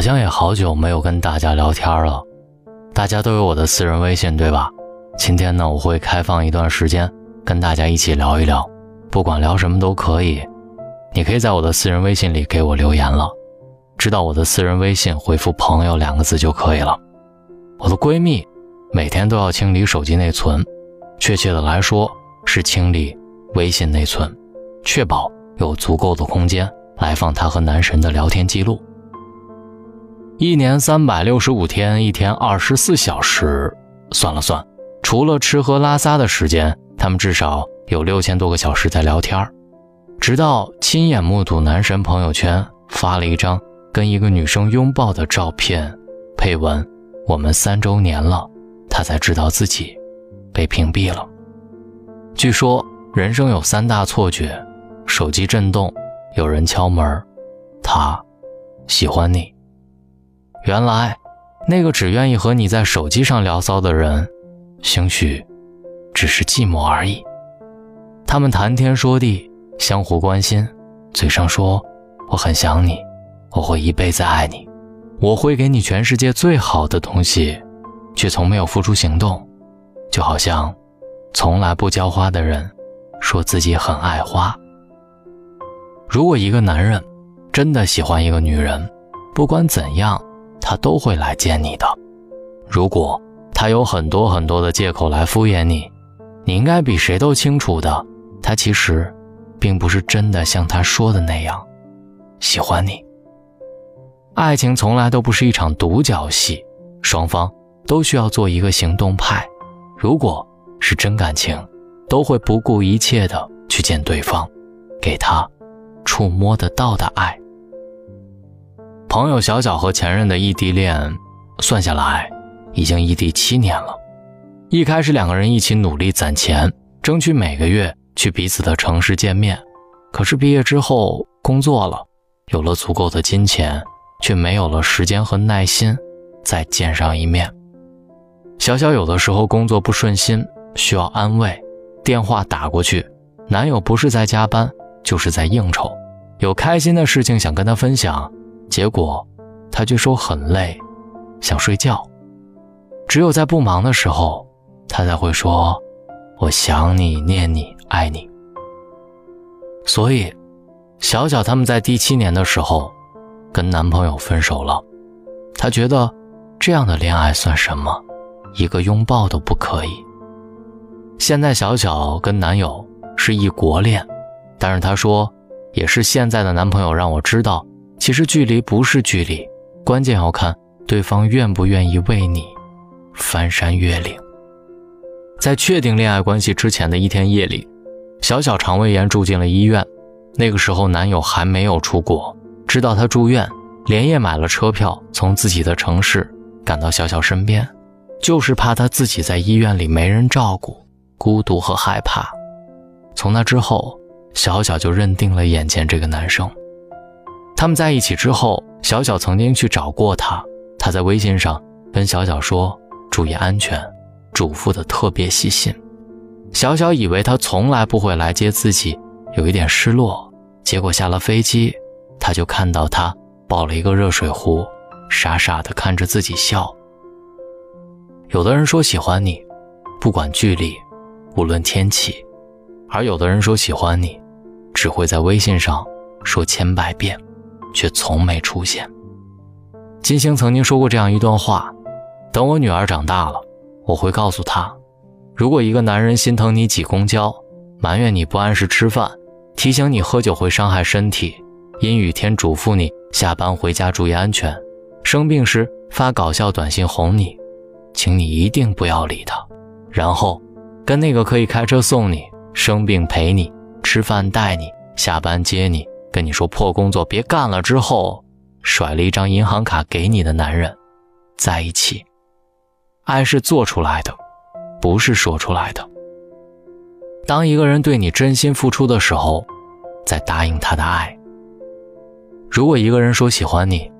好像也好久没有跟大家聊天了。大家都有我的私人微信，对吧？今天呢，我会开放一段时间，跟大家一起聊一聊，不管聊什么都可以。你可以在我的私人微信里给我留言了，知道我的私人微信回复“朋友”两个字就可以了。我的闺蜜每天都要清理手机内存，确切的来说是清理微信内存，确保有足够的空间来放她和男神的聊天记录。一年三百六十五天，一天二十四小时，算了算，除了吃喝拉撒的时间，他们至少有六千多个小时在聊天儿直到亲眼目睹男神朋友圈发了一张跟一个女生拥抱的照片，配文“我们三周年了”，他才知道自己被屏蔽了。据说人生有三大错觉：手机震动，有人敲门，他喜欢你。原来，那个只愿意和你在手机上聊骚的人，兴许只是寂寞而已。他们谈天说地，相互关心，嘴上说我很想你，我会一辈子爱你，我会给你全世界最好的东西，却从没有付出行动，就好像从来不浇花的人说自己很爱花。如果一个男人真的喜欢一个女人，不管怎样。他都会来见你的。如果他有很多很多的借口来敷衍你，你应该比谁都清楚的，他其实并不是真的像他说的那样喜欢你。爱情从来都不是一场独角戏，双方都需要做一个行动派。如果是真感情，都会不顾一切的去见对方，给他触摸得到的爱。朋友小小和前任的异地恋，算下来已经异地七年了。一开始两个人一起努力攒钱，争取每个月去彼此的城市见面。可是毕业之后工作了，有了足够的金钱，却没有了时间和耐心再见上一面。小小有的时候工作不顺心，需要安慰，电话打过去，男友不是在加班，就是在应酬，有开心的事情想跟他分享。结果，他却说很累，想睡觉。只有在不忙的时候，他才会说：“我想你，念你，爱你。”所以，小小他们在第七年的时候，跟男朋友分手了。她觉得，这样的恋爱算什么？一个拥抱都不可以。现在，小小跟男友是异国恋，但是她说，也是现在的男朋友让我知道。其实距离不是距离，关键要看对方愿不愿意为你翻山越岭。在确定恋爱关系之前的一天夜里，小小肠胃炎住进了医院。那个时候男友还没有出国，知道她住院，连夜买了车票，从自己的城市赶到小小身边，就是怕她自己在医院里没人照顾，孤独和害怕。从那之后，小小就认定了眼前这个男生。他们在一起之后，小小曾经去找过他。他在微信上跟小小说：“注意安全，嘱咐的特别细心。”小小以为他从来不会来接自己，有一点失落。结果下了飞机，他就看到他抱了一个热水壶，傻傻的看着自己笑。有的人说喜欢你，不管距离，无论天气；而有的人说喜欢你，只会在微信上说千百遍。却从没出现。金星曾经说过这样一段话：“等我女儿长大了，我会告诉她，如果一个男人心疼你挤公交，埋怨你不按时吃饭，提醒你喝酒会伤害身体，阴雨天嘱咐你下班回家注意安全，生病时发搞笑短信哄你，请你一定不要理他，然后跟那个可以开车送你、生病陪你、吃饭带你、下班接你。”跟你说破工作别干了之后，甩了一张银行卡给你的男人，在一起。爱是做出来的，不是说出来的。当一个人对你真心付出的时候，再答应他的爱。如果一个人说喜欢你，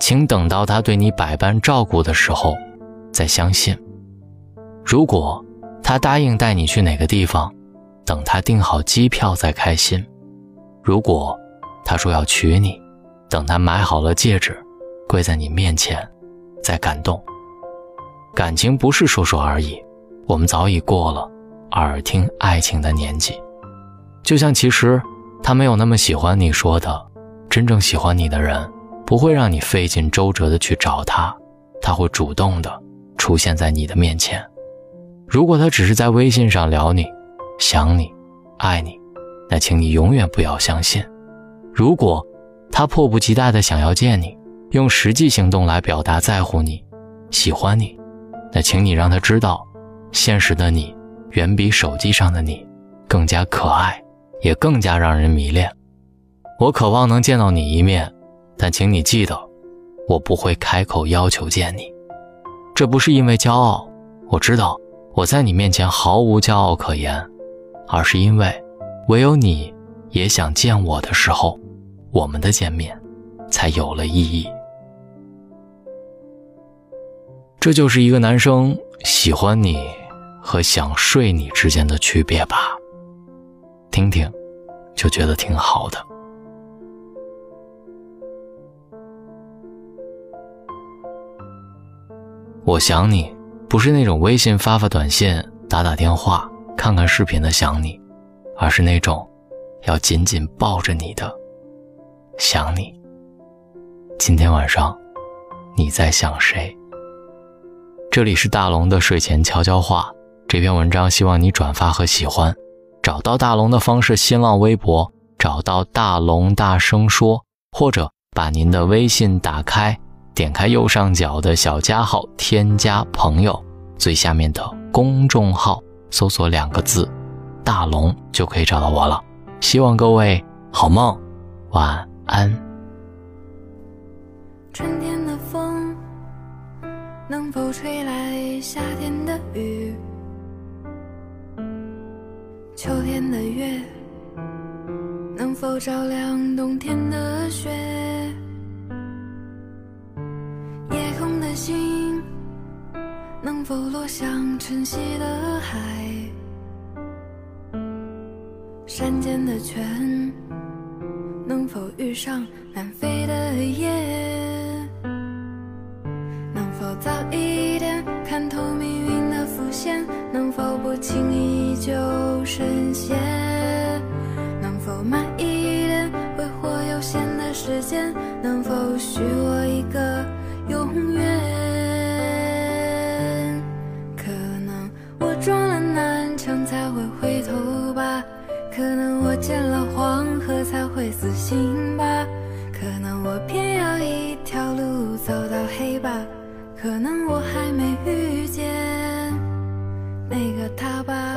请等到他对你百般照顾的时候，再相信。如果他答应带你去哪个地方，等他订好机票再开心。如果他说要娶你，等他买好了戒指，跪在你面前，再感动。感情不是说说而已，我们早已过了耳听爱情的年纪。就像其实他没有那么喜欢你说的，真正喜欢你的人不会让你费尽周折的去找他，他会主动的出现在你的面前。如果他只是在微信上聊你，想你，爱你，那请你永远不要相信。如果他迫不及待的想要见你，用实际行动来表达在乎你、喜欢你，那请你让他知道，现实的你远比手机上的你更加可爱，也更加让人迷恋。我渴望能见到你一面，但请你记得，我不会开口要求见你。这不是因为骄傲，我知道我在你面前毫无骄傲可言，而是因为，唯有你也想见我的时候，我们的见面才有了意义。这就是一个男生喜欢你和想睡你之间的区别吧。听听，就觉得挺好的。我想你，不是那种微信发发短信、打打电话、看看视频的想你，而是那种要紧紧抱着你的想你。今天晚上，你在想谁？这里是大龙的睡前悄悄话，这篇文章希望你转发和喜欢。找到大龙的方式：新浪微博找到大龙大声说，或者把您的微信打开，点开右上角的小加号，添加朋友，最下面的公众号搜索两个字“大龙”就可以找到我了。希望各位好梦，晚安。春天的风。能否吹来夏天的雨？秋天的月能否照亮冬天的雪？夜空的星能否落向晨曦的海？山间的泉能否遇上南飞的雁？能否早一点看透命运的伏线，能否不轻易就深陷？能否慢一点挥霍有限的时间？才会死心吧，可能我偏要一条路走到黑吧。可能我还没遇见那个他吧。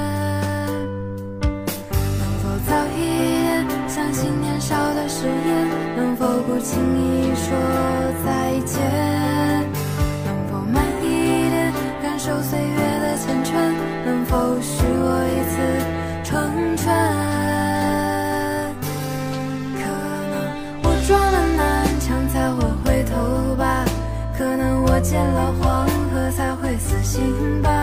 相信年少的誓言？能否不轻易说再见？能否慢一点感受岁月的缱绻，能否许我一次成全？可能我撞了南墙才会回头吧，可能我见了黄河才会死心吧，